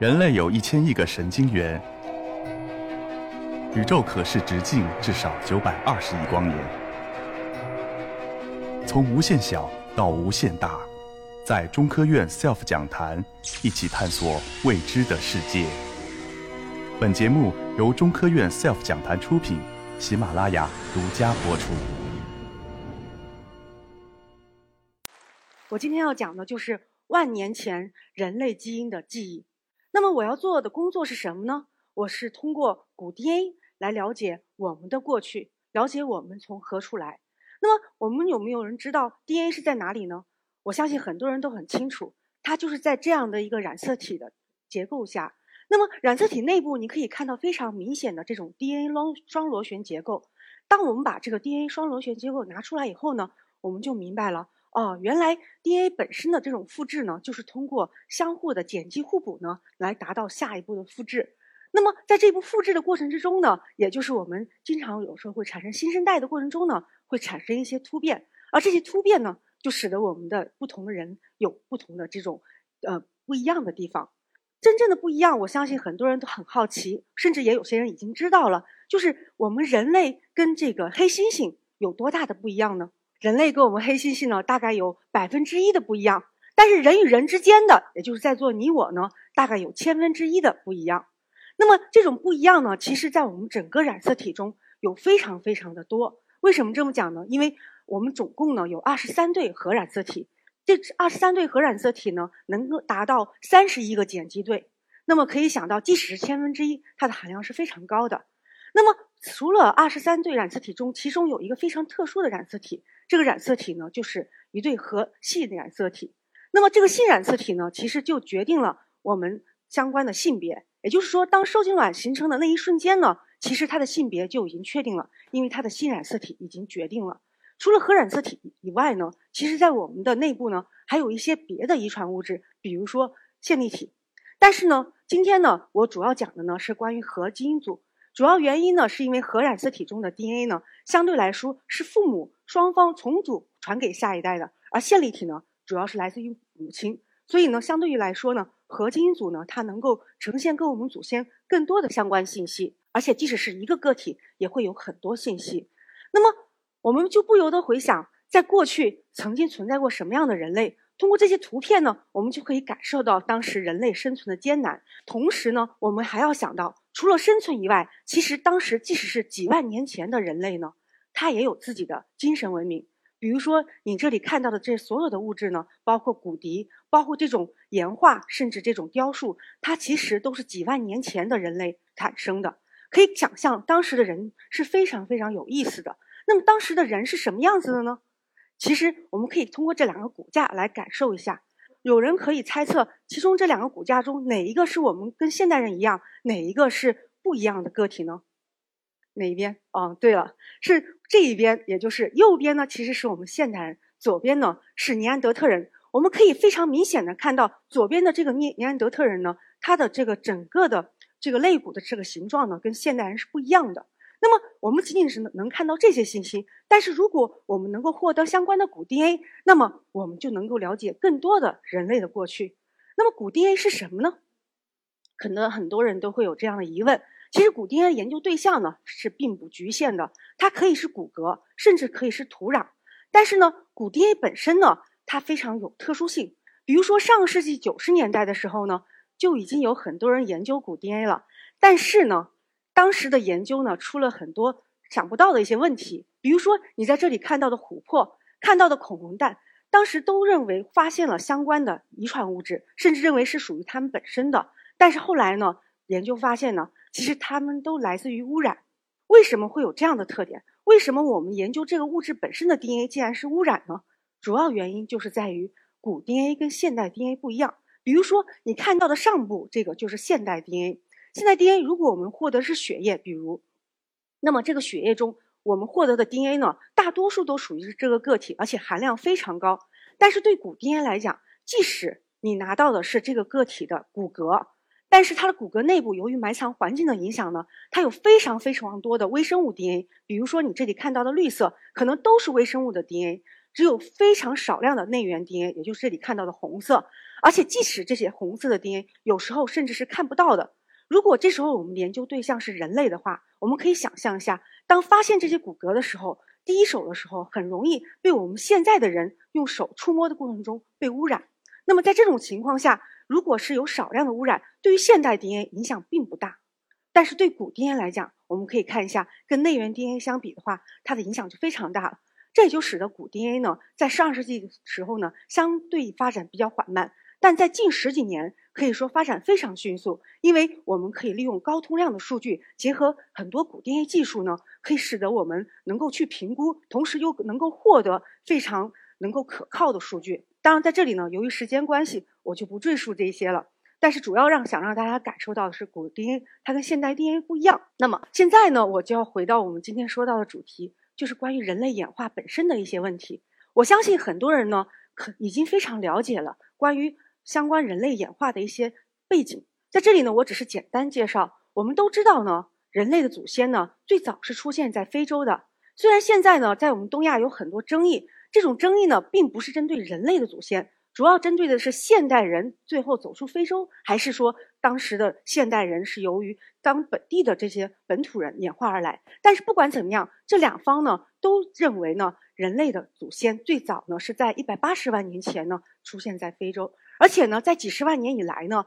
人类有一千亿个神经元，宇宙可视直径至少九百二十亿光年。从无限小到无限大，在中科院 SELF 讲坛一起探索未知的世界。本节目由中科院 SELF 讲坛出品，喜马拉雅独家播出。我今天要讲的就是万年前人类基因的记忆。那么我要做的工作是什么呢？我是通过古 DNA 来了解我们的过去，了解我们从何处来。那么我们有没有人知道 DNA 是在哪里呢？我相信很多人都很清楚，它就是在这样的一个染色体的结构下。那么染色体内部你可以看到非常明显的这种 DNA 双双螺旋结构。当我们把这个 DNA 双螺旋结构拿出来以后呢，我们就明白了。哦，原来 DNA 本身的这种复制呢，就是通过相互的碱基互补呢，来达到下一步的复制。那么在这步复制的过程之中呢，也就是我们经常有时候会产生新生代的过程中呢，会产生一些突变，而这些突变呢，就使得我们的不同的人有不同的这种呃不一样的地方。真正的不一样，我相信很多人都很好奇，甚至也有些人已经知道了，就是我们人类跟这个黑猩猩有多大的不一样呢？人类跟我们黑猩猩呢，大概有百分之一的不一样，但是人与人之间的，也就是在座你我呢，大概有千分之一的不一样。那么这种不一样呢，其实在我们整个染色体中有非常非常的多。为什么这么讲呢？因为我们总共呢有二十三对核染色体，这二十三对核染色体呢能够达到三十亿个碱基对。那么可以想到，即使是千分之一，它的含量是非常高的。那么除了二十三对染色体中，其中有一个非常特殊的染色体。这个染色体呢，就是一对核系的染色体。那么这个性染色体呢，其实就决定了我们相关的性别。也就是说，当受精卵形成的那一瞬间呢，其实它的性别就已经确定了，因为它的性染色体已经决定了。除了核染色体以外呢，其实在我们的内部呢，还有一些别的遗传物质，比如说线粒体。但是呢，今天呢，我主要讲的呢是关于核基因组。主要原因呢，是因为核染色体中的 DNA 呢，相对来说是父母双方重组传给下一代的，而线粒体呢，主要是来自于母亲，所以呢，相对于来说呢，核基因组呢，它能够呈现跟我们祖先更多的相关信息，而且即使是一个个体，也会有很多信息。那么，我们就不由得回想，在过去曾经存在过什么样的人类？通过这些图片呢，我们就可以感受到当时人类生存的艰难。同时呢，我们还要想到，除了生存以外，其实当时即使是几万年前的人类呢，它也有自己的精神文明。比如说，你这里看到的这所有的物质呢，包括骨笛，包括这种岩画，甚至这种雕塑，它其实都是几万年前的人类产生的。可以想象，当时的人是非常非常有意思的。那么，当时的人是什么样子的呢？其实我们可以通过这两个骨架来感受一下。有人可以猜测，其中这两个骨架中哪一个是我们跟现代人一样，哪一个是不一样的个体呢？哪一边？哦，对了，是这一边，也就是右边呢，其实是我们现代人；左边呢是尼安德特人。我们可以非常明显的看到，左边的这个尼尼安德特人呢，他的这个整个的这个肋骨的这个形状呢，跟现代人是不一样的。那么我们仅仅是能看到这些信息，但是如果我们能够获得相关的古 DNA，那么我们就能够了解更多的人类的过去。那么古 DNA 是什么呢？可能很多人都会有这样的疑问。其实古 DNA 研究对象呢是并不局限的，它可以是骨骼，甚至可以是土壤。但是呢，古 DNA 本身呢，它非常有特殊性。比如说上世纪九十年代的时候呢，就已经有很多人研究古 DNA 了，但是呢。当时的研究呢，出了很多想不到的一些问题。比如说，你在这里看到的琥珀、看到的恐龙蛋，当时都认为发现了相关的遗传物质，甚至认为是属于它们本身的。但是后来呢，研究发现呢，其实它们都来自于污染。为什么会有这样的特点？为什么我们研究这个物质本身的 DNA 竟然是污染呢？主要原因就是在于古 DNA 跟现代 DNA 不一样。比如说，你看到的上部这个就是现代 DNA。现在 DNA 如果我们获得是血液，比如，那么这个血液中我们获得的 DNA 呢，大多数都属于是这个个体，而且含量非常高。但是对古 DNA 来讲，即使你拿到的是这个个体的骨骼，但是它的骨骼内部由于埋藏环境的影响呢，它有非常非常多的微生物 DNA。比如说你这里看到的绿色，可能都是微生物的 DNA，只有非常少量的内源 DNA，也就是这里看到的红色。而且即使这些红色的 DNA 有时候甚至是看不到的。如果这时候我们研究对象是人类的话，我们可以想象一下，当发现这些骨骼的时候，第一手的时候很容易被我们现在的人用手触摸的过程中被污染。那么在这种情况下，如果是有少量的污染，对于现代 DNA 影响并不大。但是对古 DNA 来讲，我们可以看一下，跟内源 DNA 相比的话，它的影响就非常大了。这也就使得古 DNA 呢，在上世纪的时候呢，相对发展比较缓慢，但在近十几年可以说发展非常迅速。因为我们可以利用高通量的数据，结合很多古 DNA 技术呢，可以使得我们能够去评估，同时又能够获得非常能够可靠的数据。当然，在这里呢，由于时间关系，我就不赘述这些了。但是主要让想让大家感受到的是，古 DNA 它跟现代 DNA 不一样。那么现在呢，我就要回到我们今天说到的主题，就是关于人类演化本身的一些问题。我相信很多人呢，可已经非常了解了关于相关人类演化的一些背景。在这里呢，我只是简单介绍。我们都知道呢，人类的祖先呢，最早是出现在非洲的。虽然现在呢，在我们东亚有很多争议，这种争议呢，并不是针对人类的祖先。主要针对的是现代人最后走出非洲，还是说当时的现代人是由于当本地的这些本土人演化而来？但是不管怎么样，这两方呢都认为呢，人类的祖先最早呢是在一百八十万年前呢出现在非洲，而且呢在几十万年以来呢，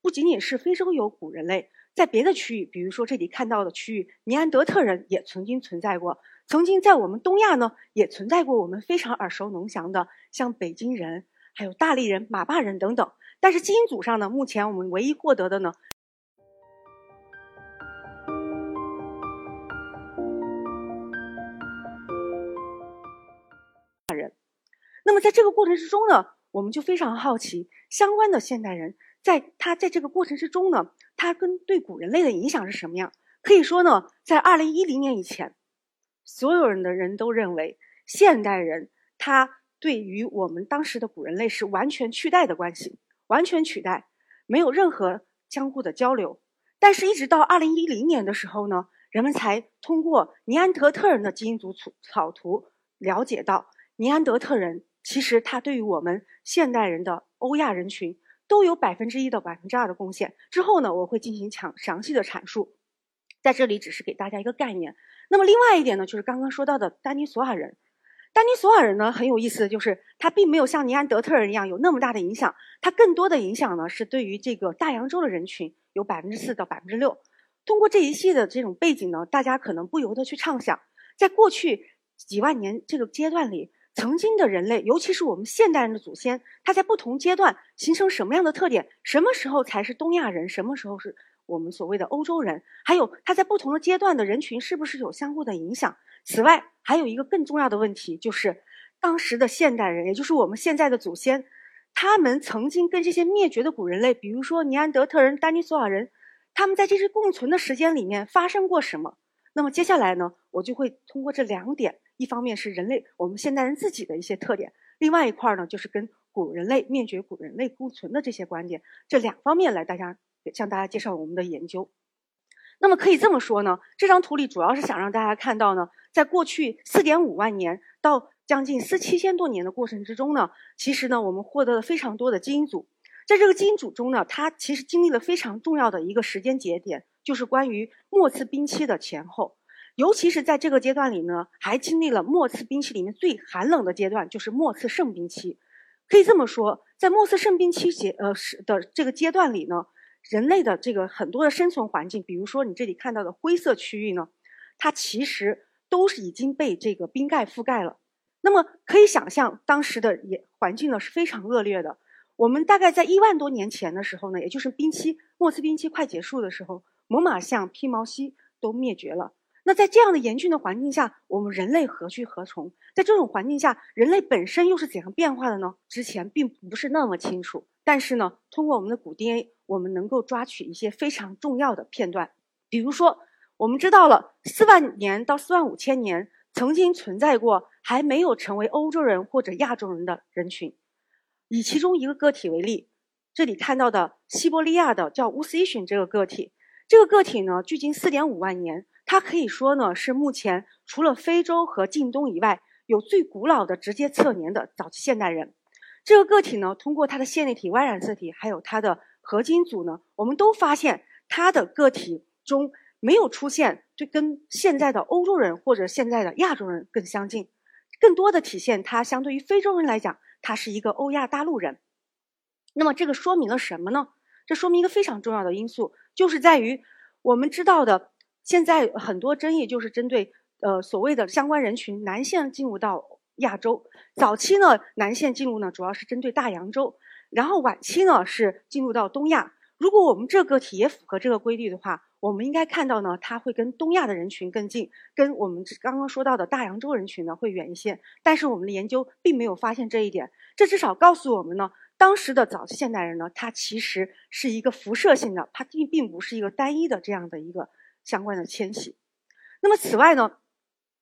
不仅仅是非洲有古人类，在别的区域，比如说这里看到的区域，尼安德特人也曾经存在过，曾经在我们东亚呢也存在过我们非常耳熟能详的像北京人。还有大力人、马坝人等等，但是基因组上呢，目前我们唯一获得的呢，人。那么在这个过程之中呢，我们就非常好奇，相关的现代人在他在这个过程之中呢，他跟对古人类的影响是什么样？可以说呢，在二零一零年以前，所有人的人都认为现代人他。对于我们当时的古人类是完全取代的关系，完全取代，没有任何相互的交流。但是，一直到二零一零年的时候呢，人们才通过尼安德特人的基因组草草图了解到，尼安德特人其实他对于我们现代人的欧亚人群都有百分之一到百分之二的贡献。之后呢，我会进行详详细的阐述，在这里只是给大家一个概念。那么，另外一点呢，就是刚刚说到的丹尼索瓦人。丹尼索瓦人呢很有意思就是，他并没有像尼安德特人一样有那么大的影响，他更多的影响呢是对于这个大洋洲的人群有百分之四到百分之六。通过这一系的这种背景呢，大家可能不由得去畅想，在过去几万年这个阶段里，曾经的人类，尤其是我们现代人的祖先，他在不同阶段形成什么样的特点？什么时候才是东亚人？什么时候是我们所谓的欧洲人？还有他在不同的阶段的人群是不是有相互的影响？此外，还有一个更重要的问题，就是当时的现代人，也就是我们现在的祖先，他们曾经跟这些灭绝的古人类，比如说尼安德特人、丹尼索瓦人，他们在这些共存的时间里面发生过什么？那么接下来呢，我就会通过这两点，一方面是人类我们现代人自己的一些特点，另外一块呢，就是跟古人类灭绝、古人类共存的这些观点，这两方面来大家向大家介绍我们的研究。那么可以这么说呢，这张图里主要是想让大家看到呢，在过去四点五万年到将近四七千多年的过程之中呢，其实呢，我们获得了非常多的基因组。在这个基因组中呢，它其实经历了非常重要的一个时间节点，就是关于末次冰期的前后。尤其是在这个阶段里呢，还经历了末次冰期里面最寒冷的阶段，就是末次盛冰期。可以这么说，在末次盛冰期节呃是的这个阶段里呢。人类的这个很多的生存环境，比如说你这里看到的灰色区域呢，它其实都是已经被这个冰盖覆盖了。那么可以想象，当时的也环境呢是非常恶劣的。我们大概在一万多年前的时候呢，也就是冰期末次冰期快结束的时候，猛犸象、披毛犀都灭绝了。那在这样的严峻的环境下，我们人类何去何从？在这种环境下，人类本身又是怎样变化的呢？之前并不是那么清楚。但是呢，通过我们的古 DNA，我们能够抓取一些非常重要的片段。比如说，我们知道了四万年到四万五千年曾经存在过还没有成为欧洲人或者亚洲人的人群。以其中一个个体为例，这里看到的西伯利亚的叫乌斯伊逊这个个体，这个个体呢，距今四点五万年。它可以说呢，是目前除了非洲和近东以外，有最古老的直接测年的早期现代人。这个个体呢，通过它的线粒体、Y 染色体，还有它的合金组呢，我们都发现它的个体中没有出现就跟现在的欧洲人或者现在的亚洲人更相近，更多的体现它相对于非洲人来讲，它是一个欧亚大陆人。那么这个说明了什么呢？这说明一个非常重要的因素，就是在于我们知道的，现在很多争议就是针对呃所谓的相关人群南线进入到亚洲。早期呢，南线进入呢主要是针对大洋洲，然后晚期呢是进入到东亚。如果我们这个体也符合这个规律的话，我们应该看到呢，它会跟东亚的人群更近，跟我们刚刚说到的大洋洲人群呢会远一些。但是我们的研究并没有发现这一点，这至少告诉我们呢。当时的早期现代人呢，它其实是一个辐射性的，它并并不是一个单一的这样的一个相关的迁徙。那么此外呢，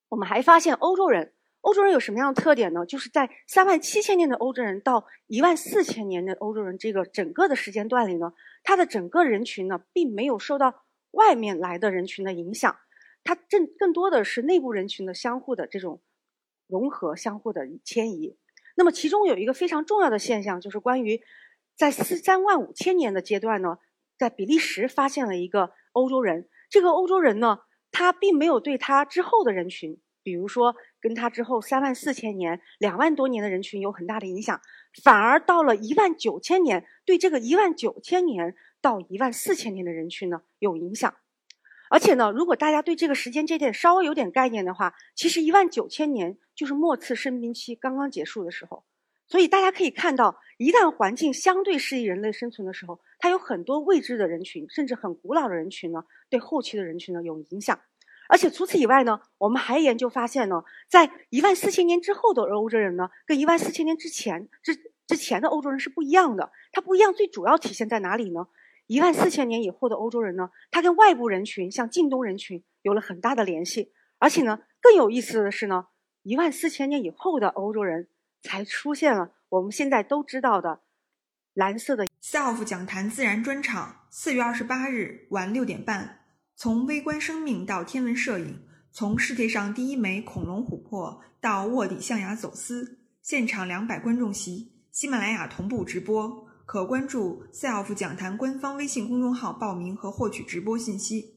我们还发现欧洲人，欧洲人有什么样的特点呢？就是在三万七千年的欧洲人到一万四千年的欧洲人这个整个的时间段里呢，它的整个人群呢，并没有受到外面来的人群的影响，它正更多的是内部人群的相互的这种融合、相互的迁移。那么其中有一个非常重要的现象，就是关于在四三万五千年的阶段呢，在比利时发现了一个欧洲人。这个欧洲人呢，他并没有对他之后的人群，比如说跟他之后三万四千年、两万多年的人群有很大的影响，反而到了一万九千年，对这个一万九千年到一万四千年的人群呢有影响。而且呢，如果大家对这个时间节点稍微有点概念的话，其实一万九千年就是末次生命期刚刚结束的时候。所以大家可以看到，一旦环境相对适宜人类生存的时候，它有很多未知的人群，甚至很古老的人群呢，对后期的人群呢有影响。而且除此以外呢，我们还研究发现呢，在一万四千年之后的欧洲人呢，跟一万四千年之前之之前的欧洲人是不一样的。它不一样，最主要体现在哪里呢？一万四千年以后的欧洲人呢，他跟外部人群，像近东人群有了很大的联系，而且呢，更有意思的是呢，一万四千年以后的欧洲人才出现了我们现在都知道的蓝色的 SELF 讲坛自然专场，四月二十八日晚六点半，从微观生命到天文摄影，从世界上第一枚恐龙琥珀到卧底象牙走私，现场两百观众席，喜马拉雅同步直播。可关注 SELF 讲坛官方微信公众号报名和获取直播信息。